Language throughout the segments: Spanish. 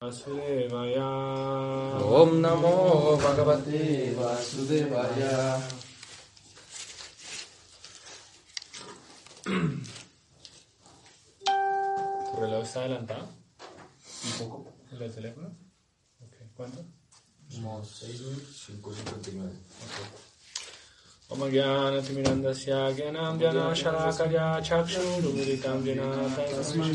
Vasudevaya. Om Namo Bhagavate Vasudevaya. ¿Tu reloj está adelantado? Un poco. ¿El del teléfono? Ok, ¿cuánto? Como 6 559. Om Gyanatimirandasya Gyanam Jana Sharakaya Chakshurumuritam Jana Tasmai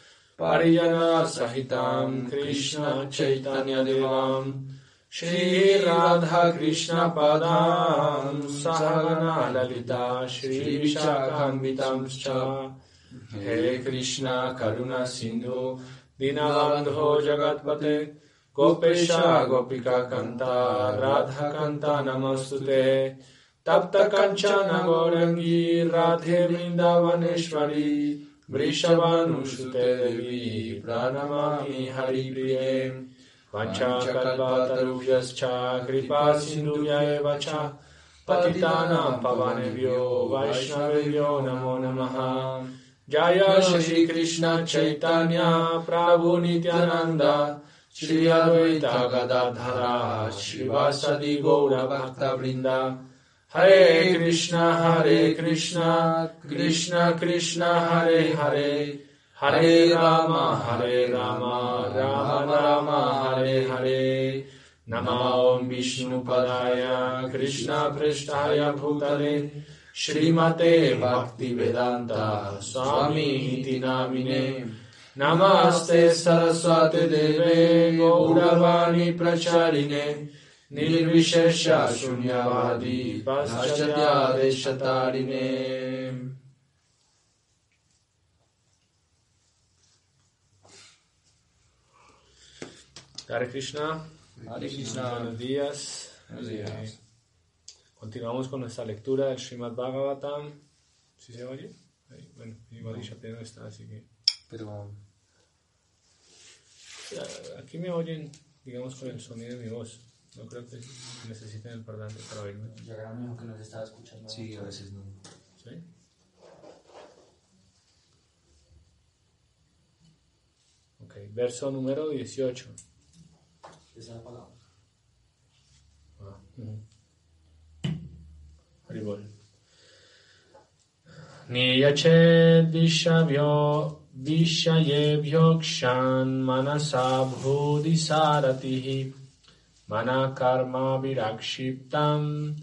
Krishna चैतन्य दिवा श्री राधा कृष्ण श्रीराधाकृष्णपदां सहगनाललिता ललिता च हे कृष्ण, करुणा सिन्धु, दीनबन्धो जगत्पते। गोपेशा, गोपिका कन्ता कंता नमस्ते तप्त कञ्चन गौरङ्गी राधे वृन्दावनेश्वरी। वृषभानुसुते देवी प्रणमामि हरिप्रिये। वञ्चाकल्पातरुभ्यश्च कृपा सिन्धुभ्यैव च पतितानां पवनेभ्यो, वैष्णवेभ्यो नमो नमः। जय श्रीकृष्ण चैतन्य, प्रभु नित्यानन्द। श्री अद्वैता गदाधरा शिवासदि गौरभक्तवृन्दा। Priye Vanchakalpatarubhyascha Kripa Sindhuya Evacha Patitanam Pavanebhyo Vaishnavebhyo Namo Namaha Jaya Shri Krishna Chaitanya Prabhu Nityananda Shri Advaita Gadadhara Shivasadi Gaura Bhakta Vrinda Hare Krishna Hare Krishna Krishna Krishna Hare Hare Rama Rama Rama Hare Krishna Hare Krishna. Hare Krishna. Buenos días. Buenos días. Eh, continuamos con nuestra lectura del Srimad Bhagavatam. ¿Sí se oye? Ahí, bueno, igual Isha no está, así que... Pero Aquí me oyen, digamos, con el sonido de mi voz. No creo que necesiten el parlante para oírme. Yo era mismo que nos estaba escuchando. sí, a veces no. ¿Sí? Ok, verso número 18. Esa apagado. Ah, ujú. Haribol. Niyachet vishavyo vishayebhyo kshan manasa bhudi saratihi mana karma virakshiptam.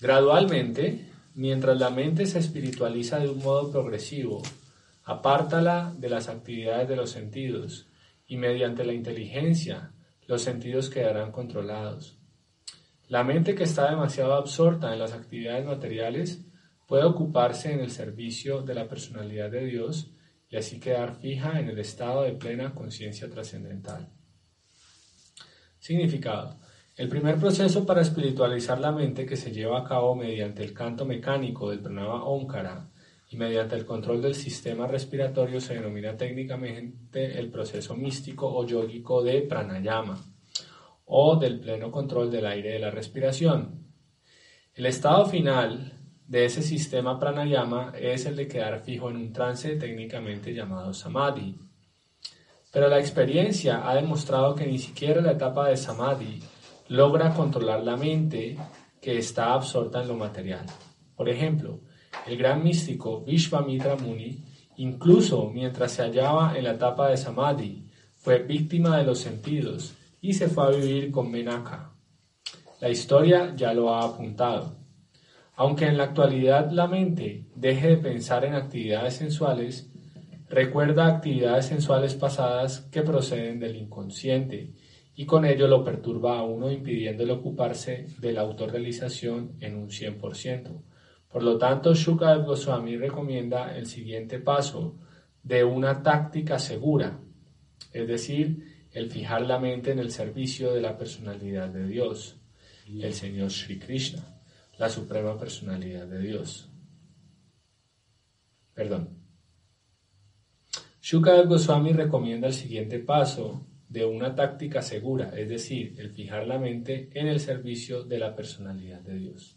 Gradualmente, mientras la mente se espiritualiza de un modo progresivo, apártala de las actividades de los sentidos y mediante la inteligencia los sentidos quedarán controlados. La mente que está demasiado absorta en las actividades materiales puede ocuparse en el servicio de la personalidad de Dios y así quedar fija en el estado de plena conciencia trascendental. Significado. El primer proceso para espiritualizar la mente que se lleva a cabo mediante el canto mecánico del pranava Omkara y mediante el control del sistema respiratorio se denomina técnicamente el proceso místico o yógico de pranayama o del pleno control del aire de la respiración. El estado final de ese sistema pranayama es el de quedar fijo en un trance técnicamente llamado samadhi. Pero la experiencia ha demostrado que ni siquiera la etapa de samadhi logra controlar la mente que está absorta en lo material. Por ejemplo, el gran místico Vishvamitra Muni, incluso mientras se hallaba en la etapa de samadhi, fue víctima de los sentidos y se fue a vivir con Menaka. La historia ya lo ha apuntado. Aunque en la actualidad la mente deje de pensar en actividades sensuales, recuerda actividades sensuales pasadas que proceden del inconsciente y con ello lo perturba a uno impidiéndole ocuparse de la autorrealización en un 100%, Por lo tanto, Shukadev Goswami recomienda el siguiente paso de una táctica segura, es decir, el fijar la mente en el servicio de la personalidad de Dios, el Señor Sri Krishna, la suprema personalidad de Dios. Perdón. Shukadev Goswami recomienda el siguiente paso de una táctica segura, es decir, el fijar la mente en el servicio de la personalidad de Dios.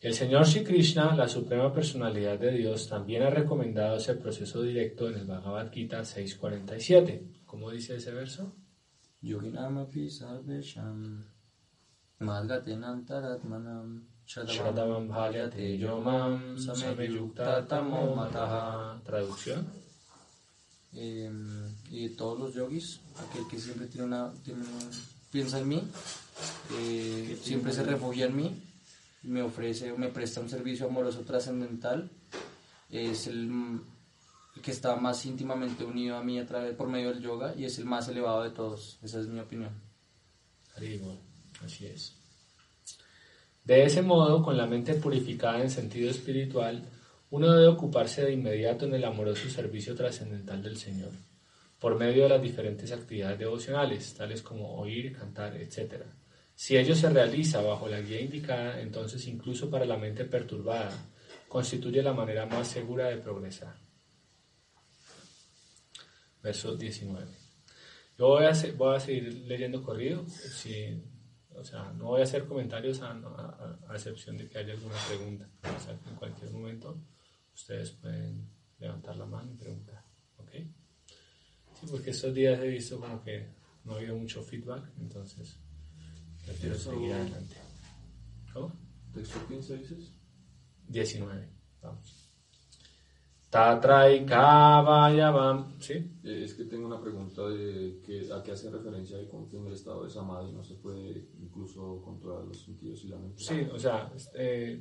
El Señor Sri Krishna, la suprema personalidad de Dios, también ha recomendado ese proceso directo en el Bhagavad Gita 6.47. ¿Cómo dice ese verso? Malgatenantaratmanam Shradhavam bhalyate yomam sameyukta tamo mataha. Traducción. Eh, y todos los yogis, aquel que siempre tiene una, tiene- piensa en mí, eh, siempre se refugia en mí, me ofrece, me presta un servicio amoroso trascendental, es el, el que está más íntimamente unido a mí a través por medio del yoga y es el más elevado de todos. Esa es mi opinión. Haribol, Así es. De ese modo, con la mente purificada en sentido espiritual, uno debe ocuparse de inmediato en el amoroso servicio trascendental del Señor, por medio de las diferentes actividades devocionales, tales como oír, cantar, etc. Si ello se realiza bajo la guía indicada, entonces incluso para la mente perturbada, constituye la manera más segura de progresar. Verso 19. Yo voy a, seguir leyendo corrido, si, o sea, no voy a hacer comentarios a, a- a excepción de que haya alguna pregunta. O sea, en cualquier momento ustedes pueden levantar la mano y preguntar, ¿ok? Sí, porque estos días he visto como que no ha habido mucho feedback, entonces prefiero seguir adelante. ¿Cómo? ¿Texto 15 dices? 19, vamos. Tatrai Kavayavam, ¿sí? Es que tengo una pregunta de que, a qué hace referencia de en el estado de Samadhi no se puede incluso controlar los sentidos y la mente. Sí, o sea, eh,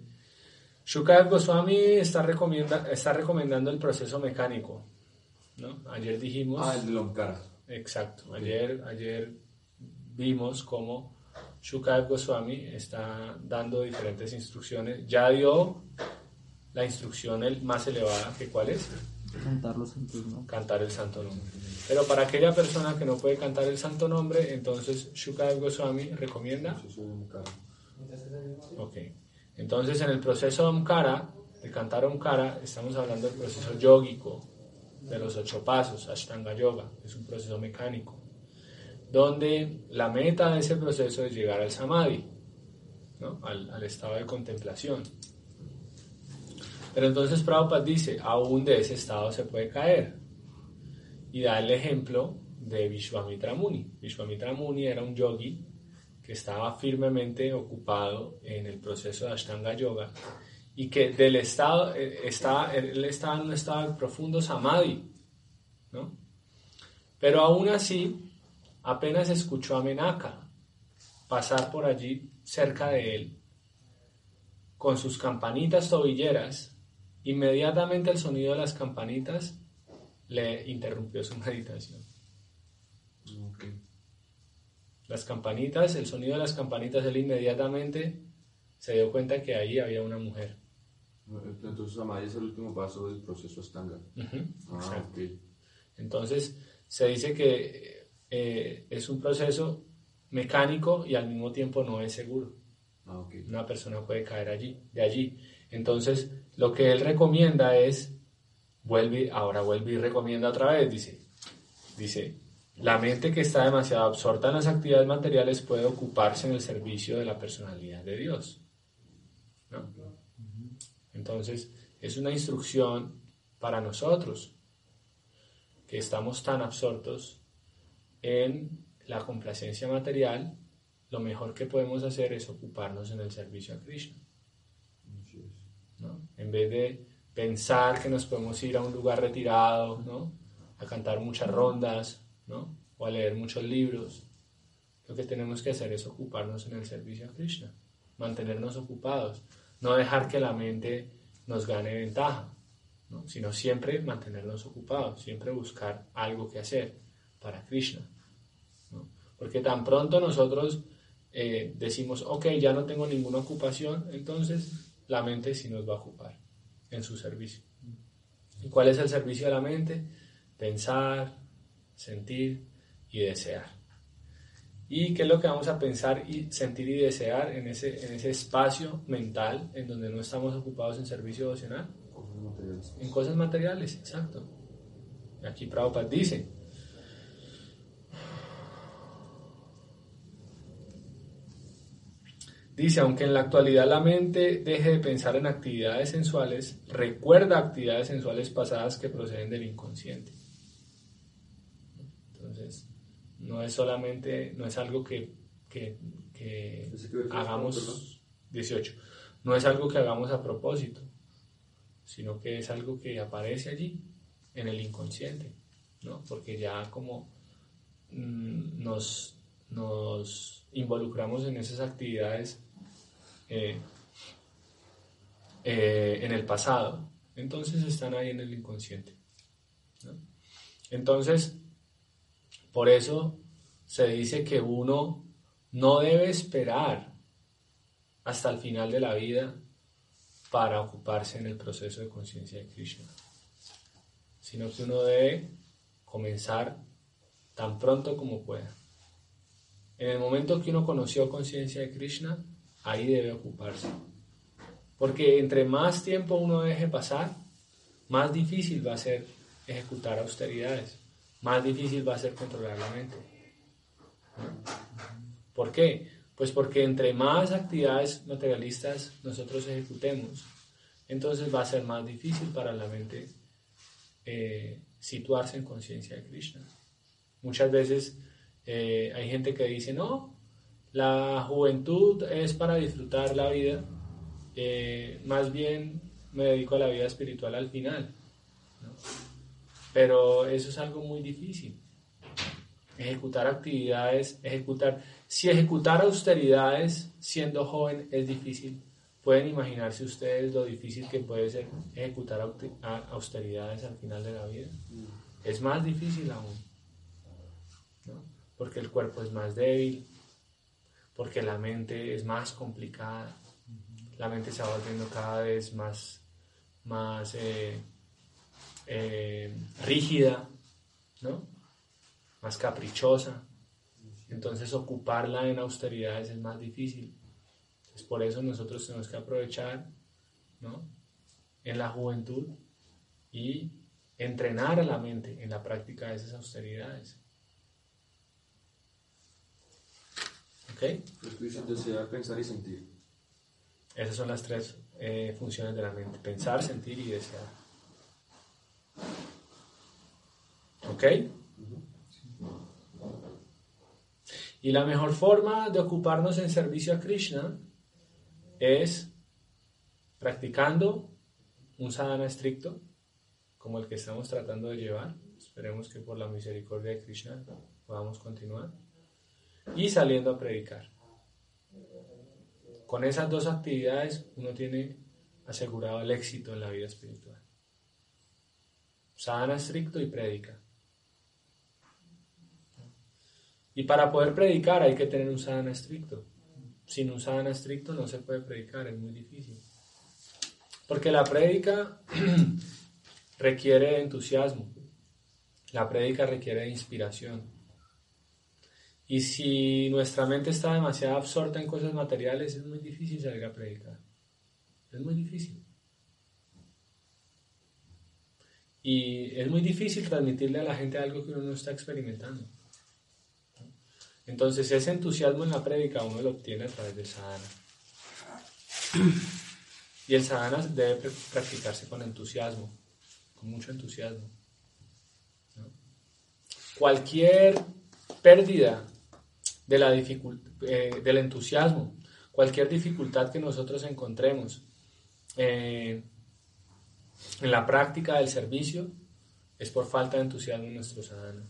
Goswami está, recomienda, está recomendando el proceso mecánico, ¿no? Ayer dijimos... Ah, el de Omkara. Exacto, ayer, ayer vimos cómo Shukadev Goswami está dando diferentes instrucciones. Ya dio la instrucción el más elevada, que cuál es? Cantar los santos, ¿no? cantar el santo nombre. Pero para aquella persona que no puede cantar el santo nombre, entonces Shukadev Goswami recomienda. Ok. Entonces, en el proceso de Omkara, de cantar Omkara, estamos hablando del proceso yógico, de los ocho pasos, Ashtanga Yoga, es un proceso mecánico, donde la meta de ese proceso es llegar al Samadhi, ¿no? al, al estado de contemplación. Pero entonces Prabhupada dice, aún de ese estado se puede caer. Y da el ejemplo de Vishwamitra Muni. Vishwamitra Muni era un yogi que estaba firmemente ocupado en el proceso de Ashtanga Yoga y que del estado, eh, estaba, él estaba en un estado de profundo samadhi, ¿no? Pero aún así, apenas escuchó a Menaka pasar por allí cerca de él con sus campanitas tobilleras, inmediatamente el sonido de las campanitas le interrumpió su meditación. Las campanitas, el sonido de las campanitas, él inmediatamente se dio cuenta que ahí había una mujer. Entonces Samadhi es el último paso del proceso Astanga. Ah. Entonces, se dice que eh, es un proceso mecánico y al mismo tiempo no es seguro. Ah. Una persona puede caer allí, de allí. Entonces, lo que él recomienda es, vuelve, ahora vuelve y recomienda otra vez, dice, dice, la mente que está demasiado absorta en las actividades materiales puede ocuparse en el servicio de la personalidad de Dios. ¿no? Entonces, es una instrucción para nosotros que estamos tan absortos en la complacencia material, lo mejor que podemos hacer es ocuparnos en el servicio a Krishna. ¿No? En vez de pensar que nos podemos ir a un lugar retirado, ¿no? a cantar muchas rondas, ¿no? o a leer muchos libros, lo que tenemos que hacer es ocuparnos en el servicio a Krishna, mantenernos ocupados, no dejar que la mente nos gane ventaja, ¿no? sino siempre mantenernos ocupados, siempre buscar algo que hacer para Krishna. ¿no? Porque tan pronto nosotros eh, decimos, ok, ya no tengo ninguna ocupación, entonces la mente sí nos va a ocupar en su servicio. ¿Y cuál es el servicio de la mente? Pensar, sentir y desear. ¿Y qué es lo que vamos a pensar y sentir y desear en ese, en ese espacio mental en donde no estamos ocupados en servicio devocional? Cosas materiales. En cosas materiales, exacto. Aquí Prabhupada dice, dice, aunque en la actualidad la mente deje de pensar en actividades sensuales, recuerda actividades sensuales pasadas que proceden del inconsciente. Entonces, no es solamente, no es algo que, que, hagamos, perdón. 18, no es algo que hagamos a propósito, sino que es algo que aparece allí, en el inconsciente, ¿no? Porque ya como mm, nos, nos involucramos en esas actividades eh, eh, en el pasado, entonces están ahí en el inconsciente. Entonces, por eso se dice que uno no debe esperar hasta el final de la vida para ocuparse en el proceso de conciencia de Krishna, sino que uno debe comenzar tan pronto como pueda. En el momento que uno conoció conciencia de Krishna, ahí debe ocuparse. Porque entre más tiempo uno deje pasar, más difícil va a ser ejecutar austeridades, más difícil va a ser controlar la mente. ¿Por qué? Pues porque entre más actividades materialistas nosotros ejecutemos, entonces va a ser más difícil para la mente eh, situarse en conciencia de Krishna. Muchas veces eh, hay gente que dice, no, la juventud es para disfrutar la vida, eh, más bien me dedico a la vida espiritual al final. ¿no? Pero eso es algo muy difícil. Ejecutar actividades, ejecutar, si ejecutar austeridades siendo joven es difícil, pueden imaginarse ustedes lo difícil que puede ser ejecutar austeridades al final de la vida. Es más difícil aún, ¿no? porque el cuerpo es más débil, porque la mente es más complicada, la mente se va volviendo cada vez más, más eh, eh, rígida, ¿no? más caprichosa. Entonces ocuparla en austeridades es más difícil. Es por eso nosotros tenemos que aprovechar ¿no? en la juventud y entrenar a la mente en la práctica de esas austeridades. ¿Ok? Tú dices desear, pensar y sentir. Esas son las tres eh, funciones de la mente. Pensar, sentir y desear. ¿Ok? Y la mejor forma de ocuparnos en servicio a Krishna es practicando un sadhana estricto, como el que estamos tratando de llevar. Esperemos que por la misericordia de Krishna podamos continuar. Y saliendo a predicar. Con esas dos actividades uno tiene asegurado el éxito en la vida espiritual. Sadhana estricto y predica. Y para poder predicar hay que tener un sadhana estricto. Sin un sadhana estricto no se puede predicar, es muy difícil. Porque la prédica requiere entusiasmo. La prédica requiere inspiración. Y si nuestra mente está demasiado absorta en cosas materiales, es muy difícil salir a predicar. Es muy difícil. Y es muy difícil transmitirle a la gente algo que uno no está experimentando. Entonces ese entusiasmo en la prédica uno lo obtiene a través del sadhana. Y el sadhana debe pr- practicarse con entusiasmo, con mucho entusiasmo. Cualquier pérdida de la eh, del entusiasmo, cualquier dificultad que nosotros encontremos eh, en la práctica del servicio es por falta de entusiasmo en nuestro sadhana.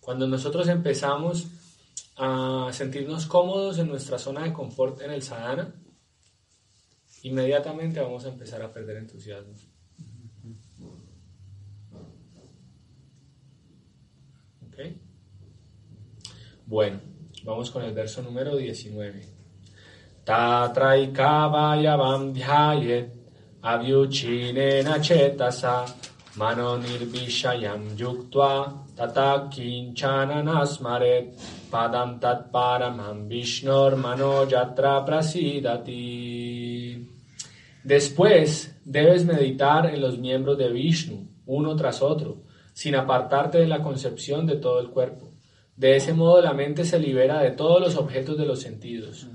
Cuando nosotros empezamos a sentirnos cómodos en nuestra zona de confort en el sadhana, inmediatamente vamos a empezar a perder entusiasmo. ¿Ok? Bueno, vamos con el verso número 19. tatraikavayavam dhyayet avyuchinena chetasa mano nirvishayam yuktva tata kinchana smaret padam tat paramam vishnor mano yatra prasidati. Después debes meditar en los miembros de Vishnu, uno tras otro, sin apartarte de la concepción de todo el cuerpo. De ese modo la mente se libera de todos los objetos de los sentidos.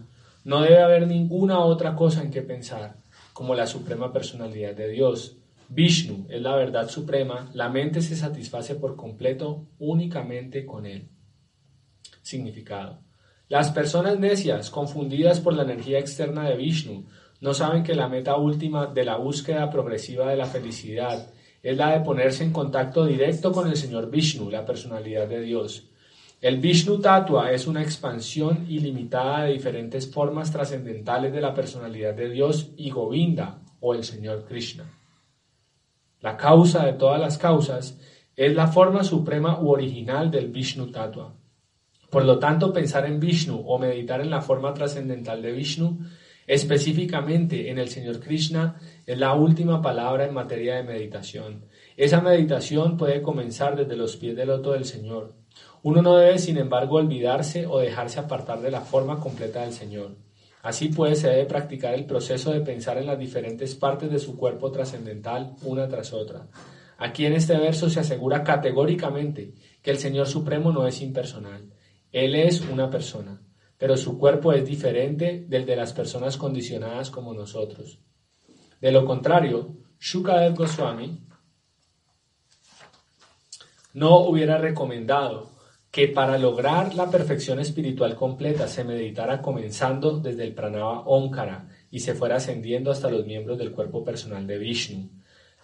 No debe haber ninguna otra cosa en que pensar, como la suprema personalidad de Dios. Vishnu es la verdad suprema, la mente se satisface por completo únicamente con él. Significado. Las personas necias, confundidas por la energía externa de Vishnu, no saben que la meta última de la búsqueda progresiva de la felicidad es la de ponerse en contacto directo con el Señor Vishnu, la personalidad de Dios. El Vishnu Tattva es una expansión ilimitada de diferentes formas trascendentales de la personalidad de Dios y Govinda o el Señor Krishna. La causa de todas las causas es la forma suprema u original del Vishnu Tattva. Por lo tanto, pensar en Vishnu o meditar en la forma trascendental de Vishnu Específicamente en el Señor Krishna es la última palabra en materia de meditación. Esa meditación puede comenzar desde los pies del loto del Señor. Uno no debe, sin embargo, olvidarse o dejarse apartar de la forma completa del Señor. Así pues, se debe practicar el proceso de pensar en las diferentes partes de su cuerpo trascendental una tras otra. Aquí en este verso se asegura categóricamente que el Señor Supremo no es impersonal. Él es una persona pero su cuerpo es diferente del de las personas condicionadas como nosotros. De lo contrario, Shukadev Goswami no hubiera recomendado que para lograr la perfección espiritual completa se meditara comenzando desde el pranava Omkara y se fuera ascendiendo hasta los miembros del cuerpo personal de Vishnu.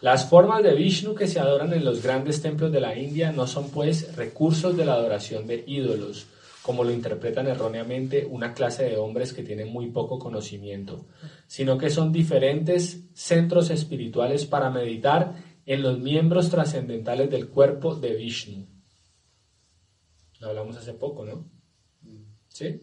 Las formas de Vishnu que se adoran en los grandes templos de la India no son pues recursos de la adoración de ídolos, como lo interpretan erróneamente una clase de hombres que tienen muy poco conocimiento, sino que son diferentes centros espirituales para meditar en los miembros trascendentales del cuerpo de Vishnu. Lo hablamos hace poco, ¿no? ¿Sí?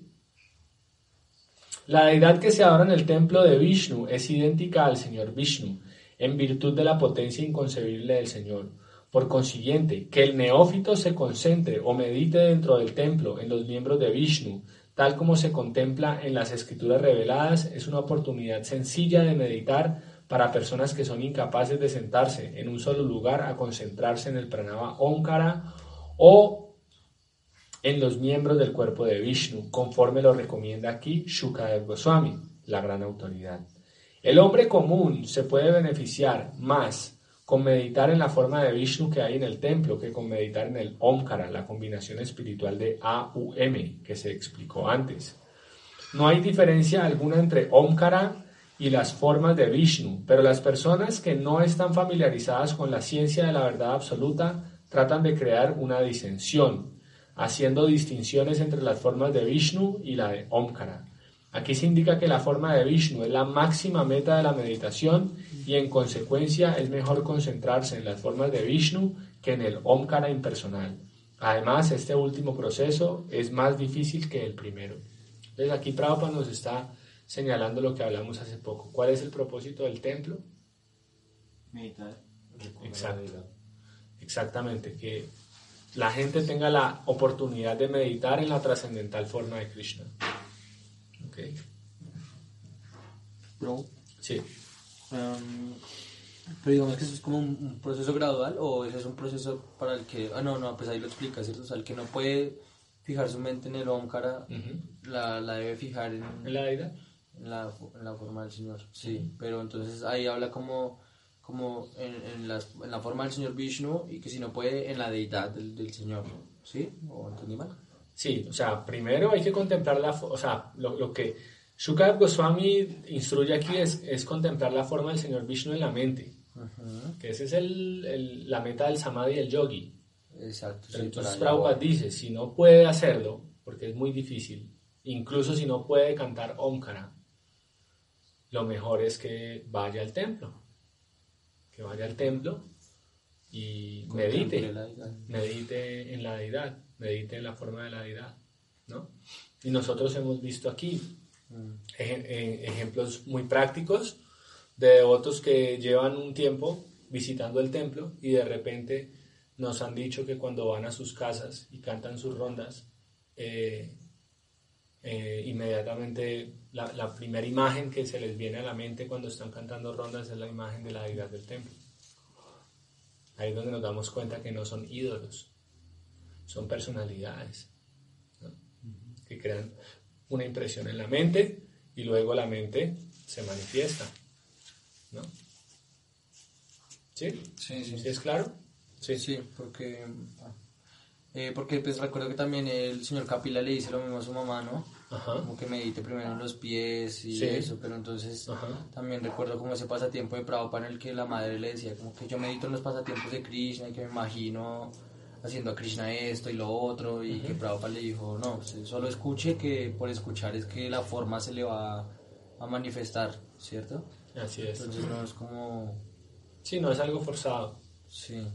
La deidad que se adora en el templo de Vishnu es idéntica al Señor Vishnu, en virtud de la potencia inconcebible del Señor. Por consiguiente, que el neófito se concentre o medite dentro del templo en los miembros de Vishnu, tal como se contempla en las escrituras reveladas, es una oportunidad sencilla de meditar para personas que son incapaces de sentarse en un solo lugar a concentrarse en el pranava Omkara o en los miembros del cuerpo de Vishnu, conforme lo recomienda aquí Shukadev Goswami, la gran autoridad. El hombre común se puede beneficiar más con meditar en la forma de Vishnu que hay en el templo que con meditar en el Omkara, la combinación espiritual de A-U-M que se explicó antes. No hay diferencia alguna entre Omkara y las formas de Vishnu, pero las personas que no están familiarizadas con la ciencia de la verdad absoluta tratan de crear una disensión, haciendo distinciones entre las formas de Vishnu y la de Omkara. Aquí se indica que la forma de Vishnu es la máxima meta de la meditación y en consecuencia es mejor concentrarse en las formas de Vishnu que en el Omkara impersonal. Además, este último proceso es más difícil que el primero. Entonces aquí Prabhupada nos está señalando lo que hablamos hace poco. ¿Cuál es el propósito del templo? Meditar. Exacto. Exactamente, que la gente tenga la oportunidad de meditar en la trascendental forma de Krishna. Okay. Bro, Sí. em, pero digamos que eso es como un, proceso gradual o ese es un proceso para el que, ah no, no, pues ahí lo explica, ¿cierto? O sea, el que no puede fijar su mente en el Omkara, Ujú. la, la debe fijar en, ¿En la deidad? en la, en la forma del Señor, sí, pero entonces ahí habla como, como en, en, las- en la forma del Señor Vishnu y que si no puede en la deidad del, del Señor, ¿sí? ¿O entendí mal? Sí, o sea, primero hay que contemplar la, o sea, lo, lo que Shukadev Goswami instruye aquí es, es contemplar la forma del Señor Vishnu en la mente, que esa es el, el- la meta del samadhi del yogi. Exacto. Pero sí, entonces Prabhupada dice, si no puede hacerlo, porque es muy difícil, incluso si no puede cantar Omkara, lo mejor es que vaya al templo, que vaya al templo y medite, medite en la deidad, medite en la forma de la deidad, ¿no? Y nosotros hemos visto aquí Eje- eh, ejemplos muy prácticos de devotos que llevan un tiempo visitando el templo y de repente nos han dicho que cuando van a sus casas y cantan sus rondas, eh, eh, inmediatamente la, la primera imagen que se les viene a la mente cuando están cantando rondas es la imagen de la deidad del templo. Ahí es donde nos damos cuenta que no son ídolos, son personalidades ¿no? que crean una impresión en la mente y luego la mente se manifiesta. ¿no? ¿Sí? Sí, sí. ¿Sí es claro? Sí, sí, porque, eh, porque pues recuerdo que también el señor Capila le dice lo mismo a su mamá, ¿no? Ajá. Como que medite primero en los pies y Sí. eso, pero entonces Ajá. también recuerdo como ese pasatiempo de Prabhupada en el que la madre le decía como que yo medito en los pasatiempos de Krishna y que me imagino haciendo a Krishna esto y lo otro y que Prabhupada le dijo, no, solo escuche que por escuchar es que la forma se le va a manifestar, ¿cierto? Así es. Entonces no es como, Sí, no es algo forzado. sí,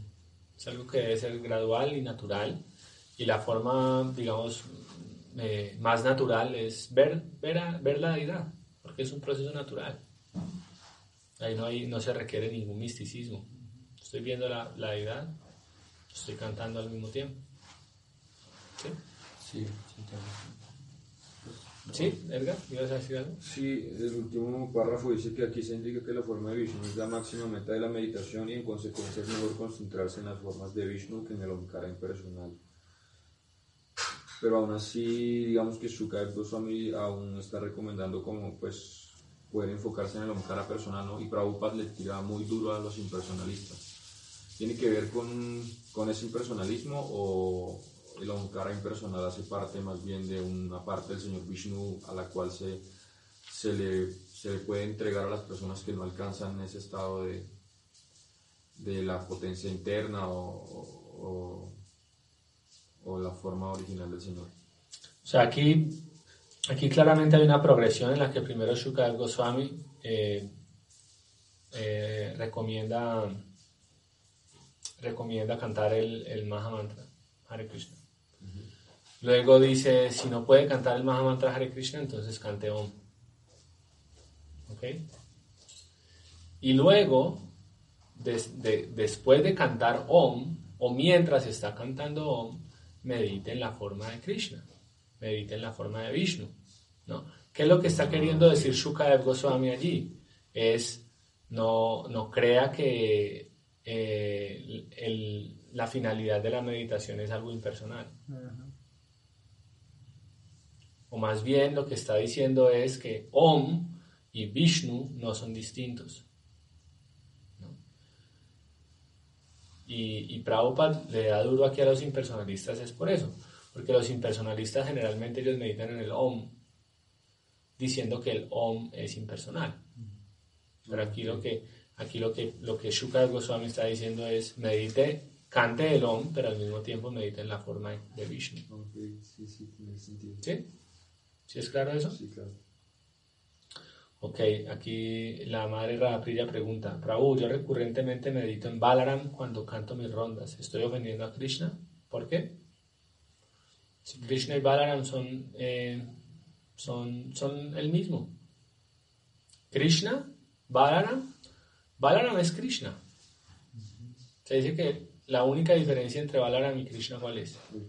Es algo que debe ser gradual y natural. Y la forma, digamos, eh, más natural es ver, ver, a- ver la deidad, porque es un proceso natural. Ahí no, hay, no se requiere ningún misticismo. Estoy viendo la, la deidad, estoy cantando al mismo tiempo. ¿Sí? sí, sí, ¿Sí, Edgar? ¿Ibas a decir algo? Sí, el último párrafo dice que aquí se indica que la forma de Vishnu es la máxima meta de la meditación y en consecuencia es mejor concentrarse en las formas de Vishnu que en el Omkara impersonal. Pero aún así, digamos que Shukadev Goswami aún está recomendando como pues poder enfocarse en el Omkara personal, ¿no? Y Prabhupada le tira muy duro a los impersonalistas. ¿Tiene que ver con, con ese impersonalismo o el Omkara impersonal hace parte más bien de una parte del Señor Vishnu a la cual se, se, le, se le puede entregar a las personas que no alcanzan ese estado de, de la potencia interna o, o- o la forma original del Señor? O sea, aquí, aquí claramente hay una progresión en la que primero Shukadev Goswami eh, eh, recomienda, recomienda cantar el, el Maha Mantra, Hare Krishna. Luego dice, si no puede cantar el Maha Mantra Hare Krishna, entonces cante Om. ¿Ok? Y luego, des- de- después de cantar Om, o mientras está cantando Om, medite en la forma de Krishna, medite en la forma de Vishnu. ¿no? ¿Qué es lo que está queriendo decir Shukadev Goswami allí? Es, no, no crea que eh, el- la finalidad de la meditación es algo impersonal. O más bien lo que está diciendo es que Om y Vishnu no son distintos. Y, y Prabhupada le da duro aquí a los impersonalistas es por eso, porque los impersonalistas generalmente ellos meditan en el Om, diciendo que el Om es impersonal. Pero aquí lo que aquí lo que lo que Shukadev Goswami está diciendo es medite, cante el Om, pero al mismo tiempo medite en la forma de Vishnu. Ok, sí, sí, tiene sentido. ¿Sí? ¿Sí es claro eso? Sí, claro. Ok, aquí la madre Radhapriya pregunta, Prabhu, yo recurrentemente medito en Balaram cuando canto mis rondas. ¿Estoy ofendiendo a Krishna? ¿Por qué? Si Krishna y Balaram son, eh, son, son el mismo. Krishna, Balaram, Balaram es Krishna. Se dice que la única diferencia entre Balaram y Krishna, ¿cuál es? El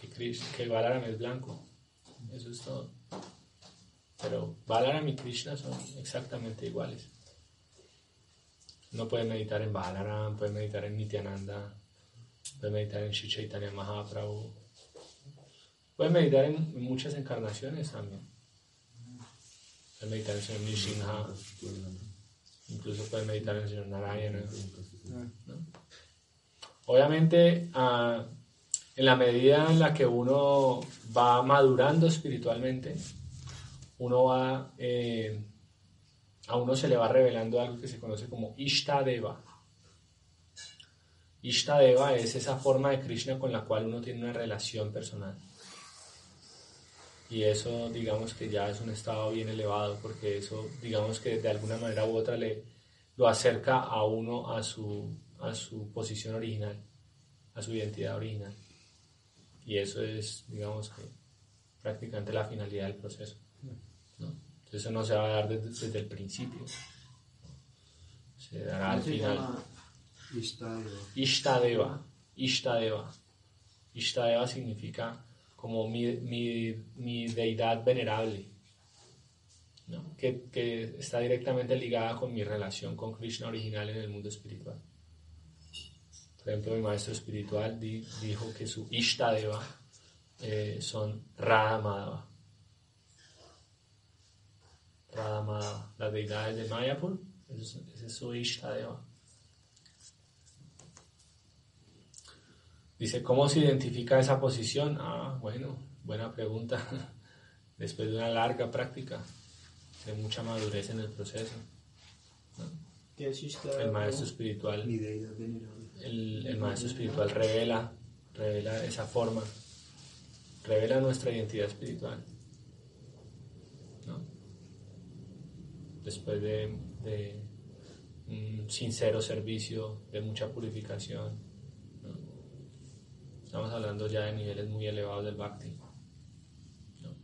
que, Krish- que Balaram es blanco. Eso es todo. Pero Balaram y Krishna son exactamente iguales. No puede meditar en Balaram, puede meditar en Nityananda, puede meditar en Shri Chaitanya Mahaprabhu. Puede meditar en, muchas encarnaciones también. Puede meditar en el Señor Nishinha, incluso puede meditar en el Señor Narayana. Obviamente, ah, en la medida en la que uno va madurando espiritualmente, uno va, eh, a uno se le va revelando algo que se conoce como Ishtadeva. Ishtadeva es esa forma de Krishna con la cual uno tiene una relación personal. Y eso, digamos que ya es un estado bien elevado, porque eso, digamos que de alguna manera u otra le, lo acerca a uno a su, a su posición original, a su identidad original. Y eso es, digamos que, prácticamente la finalidad del proceso. Entonces eso no se va a dar desde, desde el principio. Se dará al ¿Cómo se final. Ishtadeva. Ishtadeva. Ishtadeva. Ishtadeva significa como mi, mi, mi deidad venerable, ¿no? que, que está directamente ligada con mi relación con Krishna original en el mundo espiritual. Por ejemplo, mi maestro espiritual di- dijo que su Ishtadeva eh, son Radha Madhava. Las deidades de Mayapur, ese es- su Ishtadeva. Dice, ¿cómo se identifica esa posición? Ah, bueno, buena pregunta. Después de una larga práctica, de mucha madurez en el proceso. ¿Qué es Ishtadeva? El maestro espiritual, el, el maestro espiritual revela, revela esa forma, revela nuestra identidad espiritual. ¿no? Después de, de un sincero servicio, de mucha purificación. ¿no? Estamos hablando ya de niveles muy elevados del bhakti. ¿no?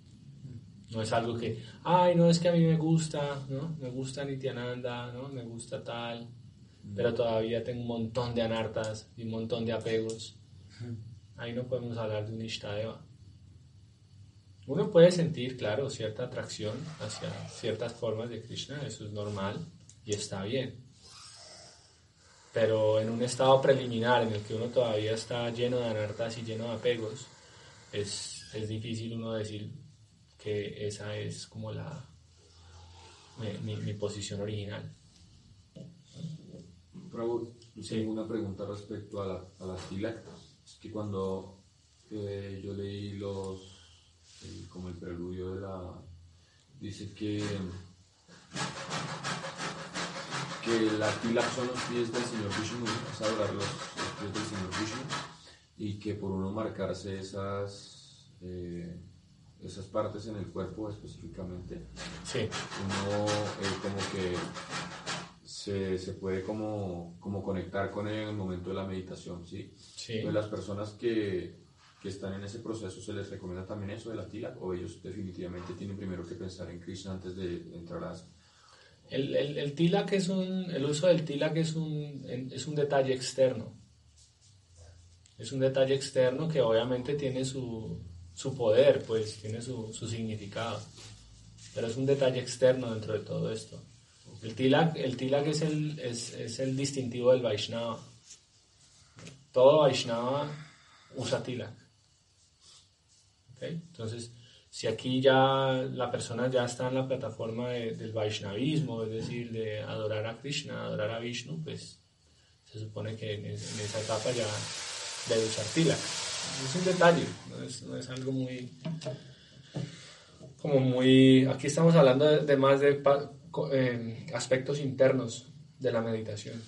No es algo que, ay, no es que a mí me gusta, ¿no? Me gusta Nityananda, ¿no? Me gusta tal, pero todavía tengo un montón de anartas y un montón de apegos. Ahí no podemos hablar de un Ishtadeva. Uno puede sentir, claro, cierta atracción hacia ciertas formas de Krishna, eso es normal y está bien. Pero en un estado preliminar en el que uno todavía está lleno de anartas y lleno de apegos, es, es difícil uno decir que esa es como la mi, posición original. Prabhu, yo Sí. tengo una pregunta respecto a la, a la tilak. Es que cuando eh, yo leí los, el- como el preludio de la, dice que, que la tilak son los pies del Señor Vishnu, es adorar los, los pies del Señor Vishnu, y que por uno marcarse esas, eh, esas partes en el cuerpo específicamente, Sí, uno eh, como que se, se puede como, como conectar con él en el momento de la meditación, ¿sí? sí. Entonces, las personas que, que están en ese proceso, ¿se les recomienda también eso de la tila? ¿O ellos definitivamente tienen primero que pensar en Krishna antes de entrar a El, el, el tilak es un, el uso del tilak es un, es un detalle externo. Es un detalle externo que obviamente tiene su, su poder, pues tiene su, su significado. Pero es un detalle externo dentro de todo esto. El tilak, el tilak es, el, es, es el distintivo del Vaishnava. Todo Vaishnava usa tilak. ¿Ok? Entonces, si aquí ya la persona ya está en la plataforma de- del Vaishnavismo, es decir, de adorar a Krishna, adorar a Vishnu, pues se supone que en, es- en esa etapa ya debe usar tilak. Es un detalle, no es, no es algo muy... Como muy... Aquí estamos hablando de, de más de eh, aspectos internos de la meditación.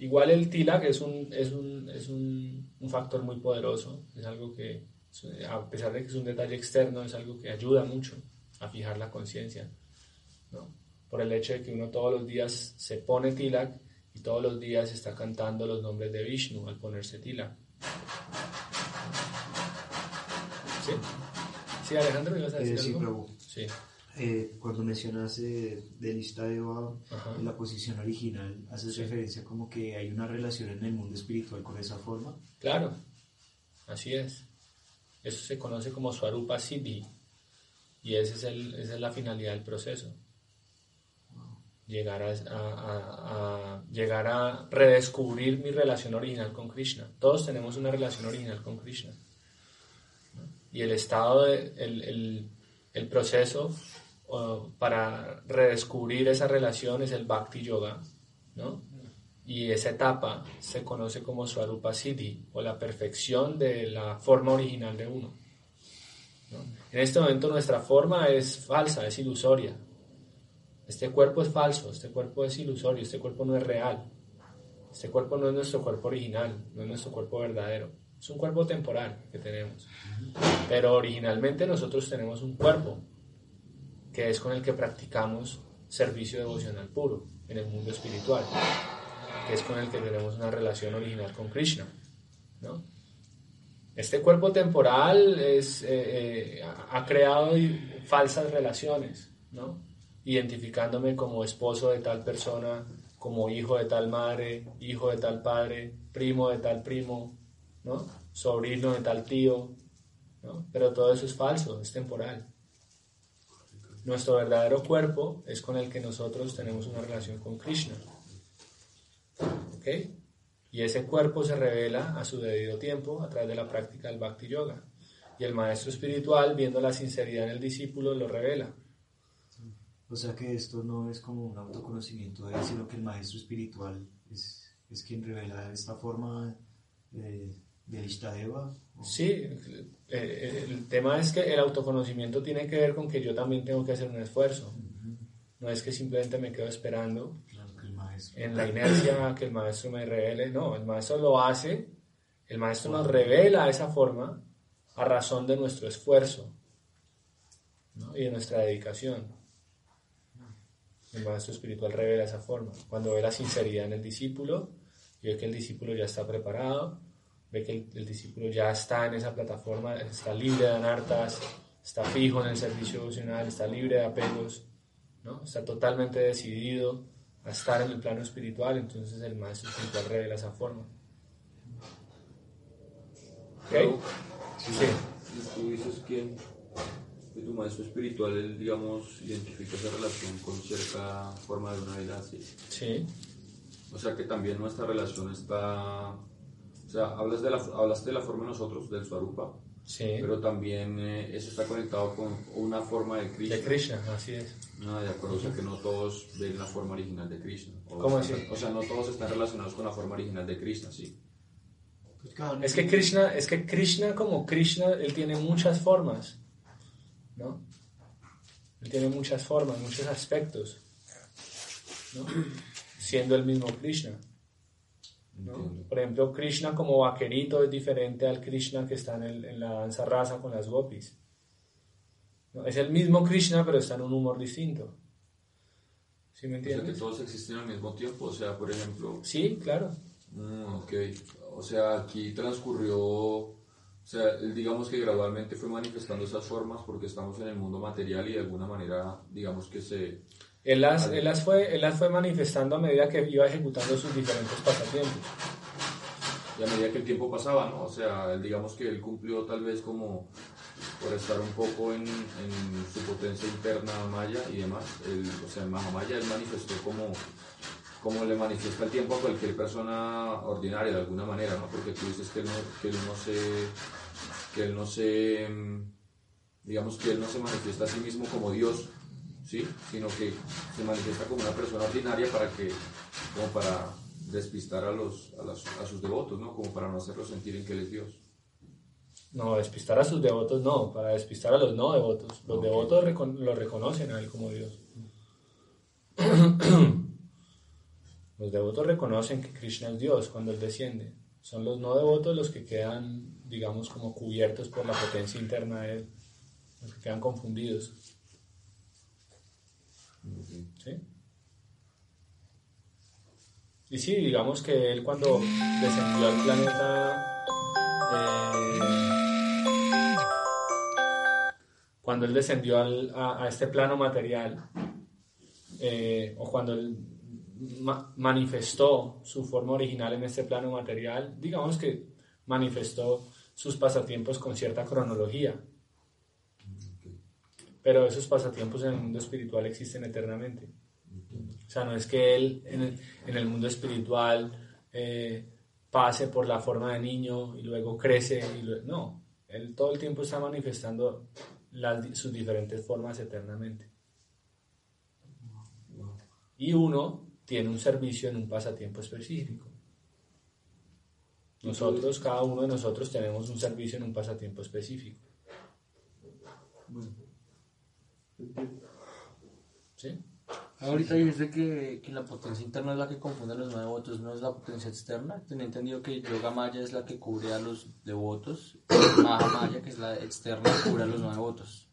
Igual el tilak es un, es un, es un, un factor muy poderoso, es algo que, a pesar de que es un detalle externo, es algo que ayuda mucho a fijar la conciencia, ¿no? Por el hecho de que uno todos los días se pone tilak y todos los días está cantando los nombres de Vishnu al ponerse tilak. ¿Sí? ¿Sí, Alejandro? ¿Ibas a decir Eh, sí, algo? Prabhu. Sí. Eh, cuando mencionas eh, de lista de Eva, la posición original, haces Sí. referencia como que hay una relación en el mundo espiritual con esa forma. Claro, así es. Eso se conoce como Swarupa Siddhi y es esa es la finalidad del proceso. Llegar a, redescubrir mi relación original con Krishna. Todos tenemos una relación original con Krishna. Y el estado, de- el, proceso para redescubrir esa relación es el Bhakti Yoga, ¿no? Y esa etapa se conoce como Swarupa Siddhi, o la perfección de la forma original de uno. ¿no? En este momento nuestra forma es falsa, es ilusoria. Este cuerpo es falso, este cuerpo es ilusorio, este cuerpo no es real. Este cuerpo no es nuestro cuerpo original, no es nuestro cuerpo verdadero. Es un cuerpo temporal que tenemos. Pero originalmente nosotros tenemos un cuerpo que es con el que practicamos servicio devocional puro en el mundo espiritual es con el que tenemos una relación original con Krishna. ¿no? Este cuerpo temporal es, eh, eh, ha creado falsas relaciones ¿no? Identificándome como esposo de tal persona, como hijo de tal madre, hijo de tal padre, primo de tal primo, ¿no? Sobrino de tal tío, ¿no? Pero todo eso es falso, es temporal. Nuestro verdadero cuerpo es con el que nosotros tenemos una relación con Krishna. ¿Ok? Y ese cuerpo se revela a su debido tiempo a través de la práctica del Bhakti Yoga. Y el maestro espiritual, viendo la sinceridad en el discípulo, lo revela. O sea que esto no es como un autoconocimiento de él, sino que el maestro espiritual es, es quien revela esta forma de, de Ishtadeva. ¿o? Sí, eh, eh, el tema es que el autoconocimiento tiene que ver con que yo también tengo que hacer un esfuerzo. No es que simplemente me quedo esperando maestro. en la inercia que el maestro me revele. No, el maestro lo hace, el maestro nos revela esa forma a razón de nuestro esfuerzo ¿no? y de nuestra dedicación. El maestro espiritual revela esa forma. Cuando ve la sinceridad en el discípulo y ve que el discípulo ya está preparado, ve que el, el discípulo ya está en esa plataforma, está libre de anartas, está fijo en el servicio devocional, está libre de apegos, ¿no? está totalmente decidido a estar en el plano espiritual, entonces el maestro espiritual revela esa forma. ¿Ok? Sí. Sí. Tú dices que, que tu maestro espiritual, él, digamos, identifica esa relación con cierta forma de una vida así. Sí, O sea que también nuestra relación está... O sea, hablas de la, hablaste de la forma de nosotros, del Swarupa, sí. pero también eh, eso está conectado con una forma de Krishna. De Krishna, así es. No, de acuerdo, o sea que no todos ven la forma original de Krishna. O ¿Cómo así? O sea, no todos están relacionados con la forma original de Krishna, sí. Pues Es que Krishna, es que Krishna como Krishna, él tiene muchas formas, ¿no? Él tiene muchas formas, muchos aspectos, ¿no? Siendo el mismo Krishna. ¿No? Por ejemplo, Krishna como vaquerito es diferente al Krishna que está en, el- en la danza rasa con las gopis. ¿no? Es el mismo Krishna, pero está en un humor distinto. ¿Sí me O sea que entiendes? todos existen al mismo tiempo, o sea, por ejemplo, Sí, claro. Mm, ok, o sea, aquí transcurrió, o sea, digamos que gradualmente fue manifestando esas formas porque estamos en el mundo material y de alguna manera, digamos que se... Él las, él, las fue, él las fue manifestando a medida que iba ejecutando sus diferentes pasatiempos. Y a medida que el tiempo pasaba, ¿no? O sea, él, digamos que él cumplió tal vez como por estar un poco en, en su potencia interna maya y demás. Él, o sea, en Mahamaya él manifestó como, como le manifiesta el tiempo a cualquier persona ordinaria de alguna manera, ¿no? Porque tú dices que él no, que él no se... Que él no se... mm, Digamos que él no se manifiesta a sí mismo como Dios, ¿sí? Sino que se manifiesta como una persona ordinaria para que... Como para despistar a, los, a, las- a sus devotos, ¿no? Como para no hacerlos sentir en que él es Dios. No, despistar a sus devotos no, para despistar a los no devotos. Los devotos recon- lo reconocen a él como Dios. los devotos reconocen que Krishna es Dios cuando él desciende. Son los no devotos los que quedan, digamos, como cubiertos por la potencia interna de él, los que quedan confundidos. ¿Sí? Y sí, digamos que él cuando descendió al planeta, eh, cuando él descendió al- a, este plano material, eh, o cuando él ma- manifestó su forma original en este plano material, digamos que manifestó sus pasatiempos con cierta cronología. Pero esos pasatiempos en el mundo espiritual existen eternamente. O sea, no es que él en el, en el mundo espiritual eh, pase por la forma de niño y luego crece. Y no, él todo el tiempo está manifestando las sus diferentes formas eternamente. Y uno tiene un servicio en un pasatiempo específico. Nosotros, cada uno de nosotros tenemos un servicio en un pasatiempo específico. ¿Sí? Ahorita dice que, que la potencia interna es la que confunde a los no devotos, no es la potencia externa. Tenía entendido que Yoga Maya es la que cubre a los devotos, Maha Maya, que es la externa, cubre a los no devotos.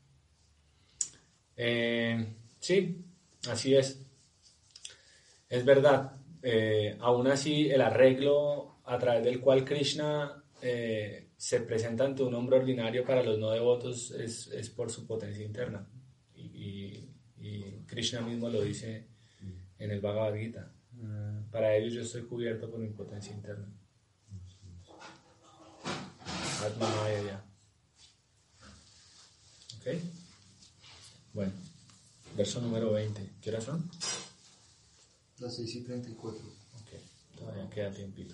Eh, sí, así es. Es verdad. Eh, aún así, el arreglo a través del cual Krishna eh, se presenta ante un hombre ordinario para los no devotos es, es por su potencia interna. Krishna mismo lo dice en el Bhagavad Gita. Para ellos yo estoy cubierto por mi potencia interna. Atma Maya ¿Ok? Bueno, verso número 20. ¿Qué hora son? Las 6 y 34. Ok, todavía queda tiempito.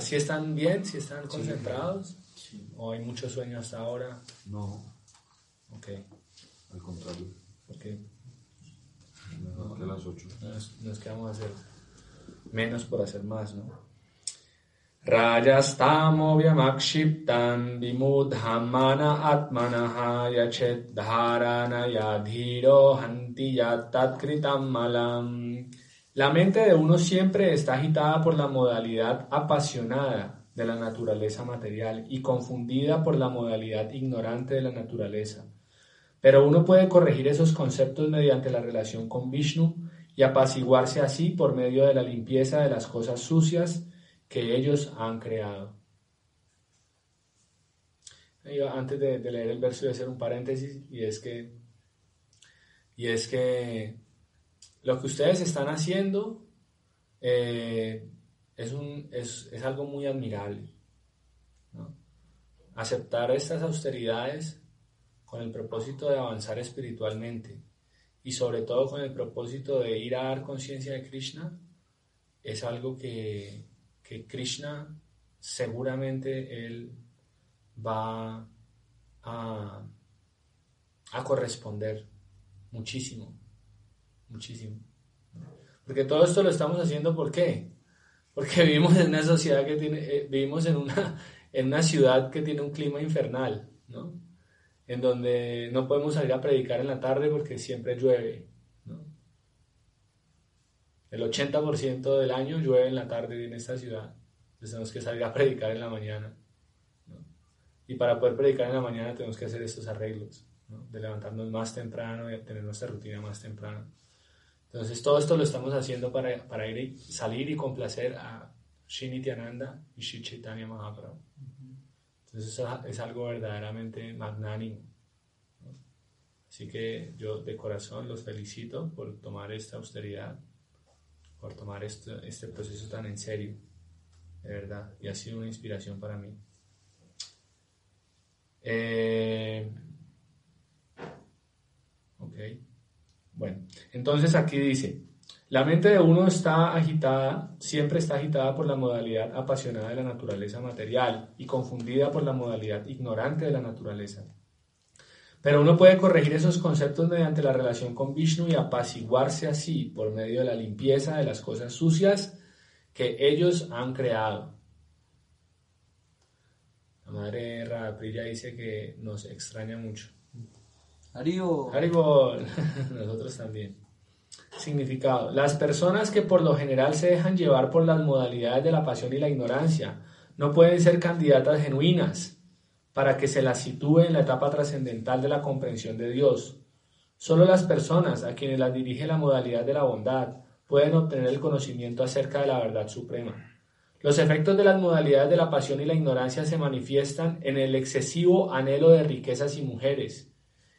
¿Si están bien? ¿Si están concentrados? ¿O hay mucho sueño hasta ahora? No. Ok. Al contrario. ¿Por qué? Mejor que las 8. No es que vamos a hacer menos por hacer más, ¿no? Atmanaha yachet dharana yadhiro hanti yatat malam. La mente de uno siempre está agitada por la modalidad apasionada de la naturaleza material y confundida por la modalidad ignorante de la naturaleza. Pero uno puede corregir esos conceptos mediante la relación con Vishnu y apaciguarse así por medio de la limpieza de las cosas sucias que ellos han creado. Antes de, leer el verso voy a hacer un paréntesis y es que y es que lo que ustedes están haciendo eh, es, un, es, algo muy admirable. Aceptar estas austeridades con el propósito de avanzar espiritualmente y sobre todo con el propósito de ir a dar conciencia de Krishna, es algo que, que Krishna seguramente él va a, a corresponder muchísimo, muchísimo. Porque todo esto lo estamos haciendo ¿por qué? Porque vivimos en una sociedad que tiene, eh, vivimos en una, en una ciudad que tiene un clima infernal, ¿no? En donde no podemos salir a predicar en la tarde porque siempre llueve. ¿no? El 80% del año llueve en la tarde en esta ciudad. Entonces tenemos que salir a predicar en la mañana. ¿no? Y para poder predicar en la mañana tenemos que hacer estos arreglos, ¿no? de levantarnos más temprano y tener nuestra rutina más temprano. Entonces todo esto lo estamos haciendo para, para ir y salir y complacer a Shinityananda y Shri Chaitanya Mahaprabhu. Entonces es algo verdaderamente magnánimo. Así que yo de corazón los felicito por tomar esta austeridad, por tomar este, proceso tan en serio, de verdad, y ha sido una inspiración para mí. Eh, ok, bueno, entonces aquí dice, la mente de uno está agitada, siempre está agitada por la modalidad apasionada de la naturaleza material y confundida por la modalidad ignorante de la naturaleza. Pero uno puede corregir esos conceptos mediante la relación con Vishnu y apaciguarse así por medio de la limpieza de las cosas sucias que ellos han creado. La madre Radhapriya dice que nos extraña mucho. Haribol. Haribol. Nosotros también. Significado. Las personas que por lo general se dejan llevar por las modalidades de la pasión y la ignorancia no pueden ser candidatas genuinas para que se las sitúe en la etapa trascendental de la comprensión de Dios. Solo las personas a quienes las dirige la modalidad de la bondad pueden obtener el conocimiento acerca de la verdad suprema. Los efectos de las modalidades de la pasión y la ignorancia se manifiestan en el excesivo anhelo de riquezas y mujeres,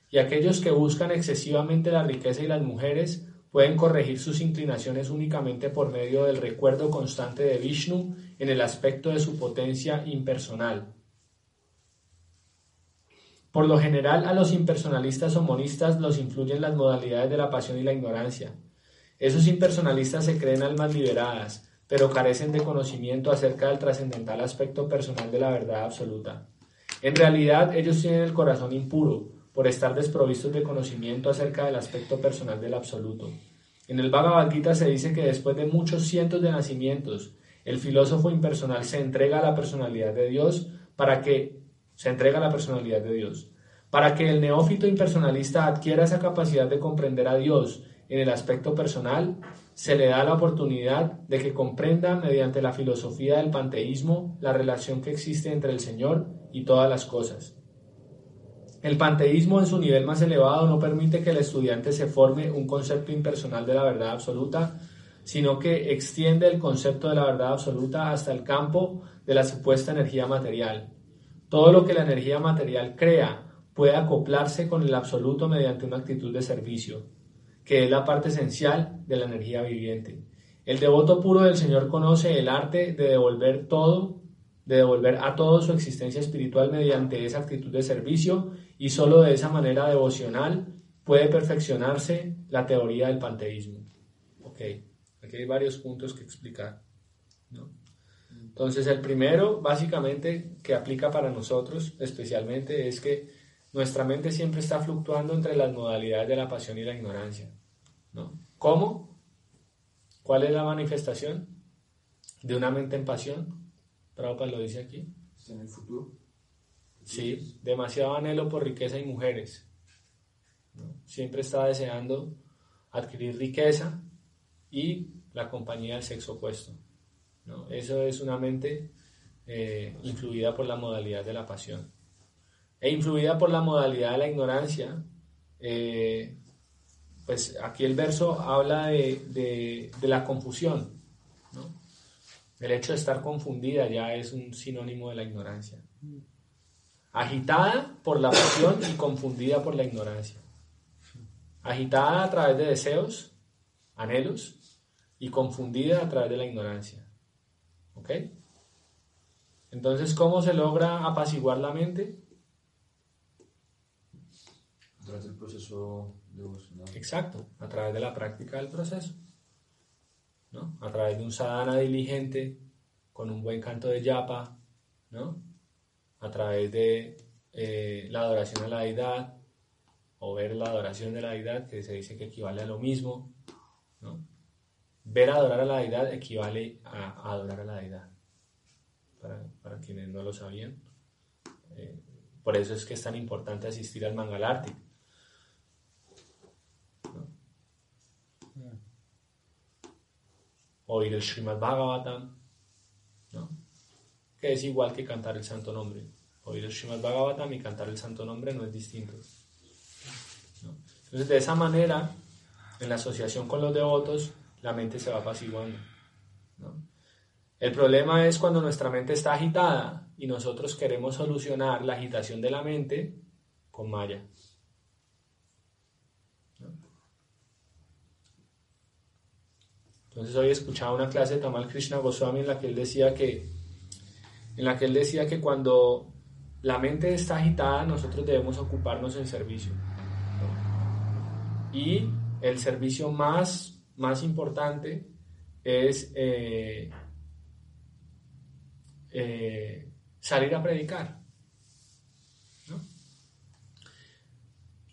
y aquellos que buscan excesivamente la riqueza y las mujeres pueden corregir sus inclinaciones únicamente por medio del recuerdo constante de Vishnu en el aspecto de su potencia impersonal. Por lo general, a los impersonalistas o monistas los influyen las modalidades de la pasión y la ignorancia. Esos impersonalistas se creen almas liberadas, pero carecen de conocimiento acerca del trascendental aspecto personal de la verdad absoluta. En realidad, ellos tienen el corazón impuro, por estar desprovistos de conocimiento acerca del aspecto personal del absoluto. En el Bhagavad Gita se dice que después de muchos cientos de nacimientos, el filósofo impersonal se entrega a la personalidad de Dios para que se entrega a la personalidad de Dios. Para que el neófito impersonalista adquiera esa capacidad de comprender a Dios en el aspecto personal, se le da la oportunidad de que comprenda mediante la filosofía del panteísmo la relación que existe entre el Señor y todas las cosas. El panteísmo en su nivel más elevado no permite que el estudiante se forme un concepto impersonal de la verdad absoluta, sino que extiende el concepto de la verdad absoluta hasta el campo de la supuesta energía material. Todo lo que la energía material crea puede acoplarse con el absoluto mediante una actitud de servicio, que es la parte esencial de la energía viviente. El devoto puro del Señor conoce el arte de devolver todo, de devolver a todo su existencia espiritual mediante esa actitud de servicio y solo de esa manera devocional puede perfeccionarse la teoría del panteísmo. Ok, aquí hay varios puntos que explicar. Entonces, el primero, básicamente, que aplica para nosotros especialmente, es que nuestra mente siempre está fluctuando entre las modalidades de la pasión y la ignorancia. ¿no? ¿Cómo? ¿Cuál es la manifestación de una mente en pasión? Prabhupada lo dice aquí. ¿Está en el futuro? Sí, demasiado anhelo por riqueza y mujeres. Siempre está deseando adquirir riqueza y la compañía del sexo opuesto. ¿no? Eso es una mente eh, influida por la modalidad de la pasión. E influida por la modalidad de la ignorancia, eh, pues aquí el verso habla de, la confusión. El hecho de estar confundida ya es un sinónimo de la ignorancia. Agitada por la pasión y confundida por la ignorancia. Agitada a través de deseos, anhelos, y confundida a través de la ignorancia. ¿Ok? Entonces, ¿cómo se logra apaciguar la mente? A través del proceso devocional. Exacto, a través de la práctica del proceso. ¿no? A través de un sadhana diligente, con un buen canto de yapa, ¿no? A través de eh, la adoración a la deidad, o ver la adoración de la deidad, que se dice que equivale a lo mismo, ¿no? Ver adorar a la deidad equivale a, adorar a la deidad, para, quienes no lo sabían. Eh, por eso es que es tan importante asistir al Mangalarti. Oír el Srimad Bhagavatam, ¿no? Que es igual que cantar el Santo Nombre. Oír el Srimad Bhagavatam y cantar el Santo Nombre no es distinto. Entonces, de esa manera, en la asociación con los devotos, la mente se va apaciguando. El problema es cuando nuestra mente está agitada y nosotros queremos solucionar la agitación de la mente con Maya. Entonces hoy escuchaba una clase de Tamal Krishna Goswami en la que él decía que en la que él decía que cuando la mente está agitada nosotros debemos ocuparnos en servicio. Y el servicio más más importante es eh, eh, salir a predicar.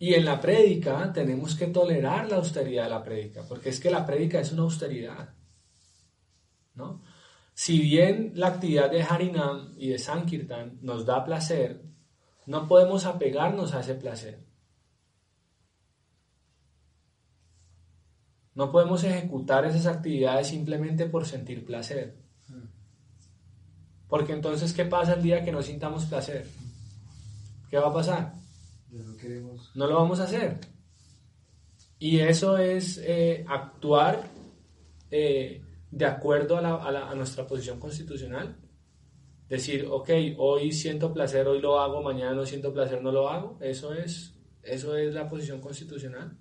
Y en la prédica tenemos que tolerar la austeridad de la prédica, porque es que la prédica es una austeridad. ¿no? Si bien la actividad de Harinam y de Sankirtan nos da placer, no podemos apegarnos a ese placer. No podemos ejecutar esas actividades simplemente por sentir placer. Porque entonces, ¿qué pasa el día que no sintamos placer? ¿Qué va a pasar? no, lo vamos a hacer. Y eso es eh, actuar eh, de acuerdo a, nuestra posición constitucional. Decir, ok, hoy siento placer, hoy lo hago, mañana no siento placer, no lo hago. Eso es, eso es la posición constitucional.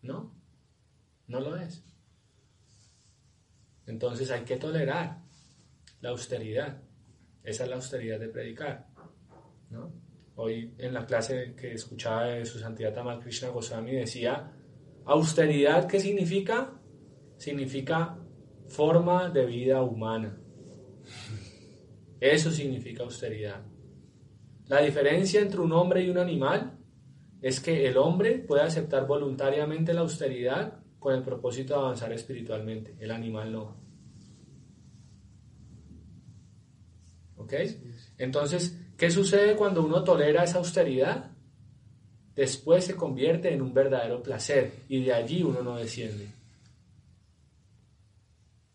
No, no lo es. Entonces hay que tolerar la austeridad. Esa es la austeridad de predicar. Hoy en la clase que escuchaba de su santidad Tamal Krishna Goswami decía, austeridad, ¿qué significa? Significa forma de vida humana. Eso significa austeridad. La diferencia entre un hombre y un animal es que el hombre puede aceptar voluntariamente la austeridad con el propósito de avanzar espiritualmente, el animal no. ¿Ok? Entonces, ¿qué sucede cuando uno tolera esa austeridad? Después se convierte en un verdadero placer y de allí uno no desciende.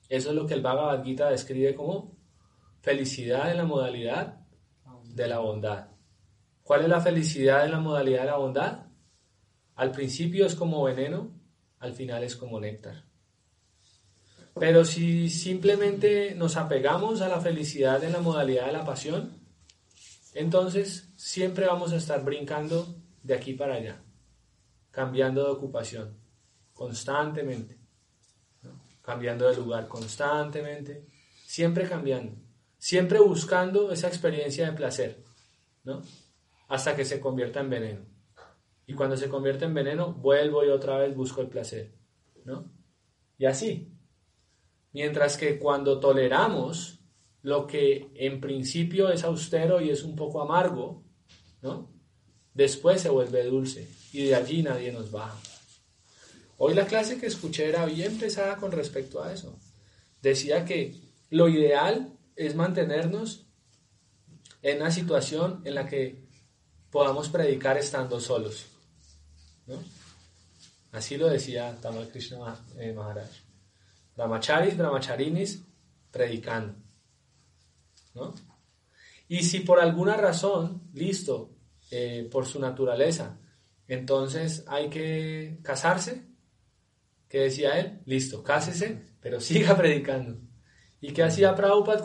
Eso es lo que el Bhagavad Gita describe como felicidad en la modalidad de la bondad. ¿Cuál es la felicidad en la modalidad de la bondad? Al principio es como veneno, al final es como néctar. Pero si simplemente nos apegamos a la felicidad en la modalidad de la pasión, entonces siempre vamos a estar brincando de aquí para allá, cambiando de ocupación constantemente, cambiando de lugar constantemente, siempre cambiando, siempre buscando esa experiencia de placer, ¿no? hasta que se convierta en veneno. Y cuando se convierte en veneno, vuelvo y otra vez busco el placer, ¿no? Y así. Mientras que cuando toleramos lo que en principio es austero y es un poco amargo, ¿no? Después se vuelve dulce y de allí nadie nos baja. Hoy la clase que escuché era bien pesada con respecto a eso. Decía que lo ideal es mantenernos en una situación en la que podamos predicar estando solos. ¿no? Así lo decía Tamal Krishna eh, Maharaj. Brahmacharis, brahmacharinis, predicando. ¿no? Y si por alguna razón, listo, eh, por su naturaleza, entonces hay que casarse, ¿qué decía él? Listo, cásese, pero siga predicando. ¿Y qué hacía Prabhupada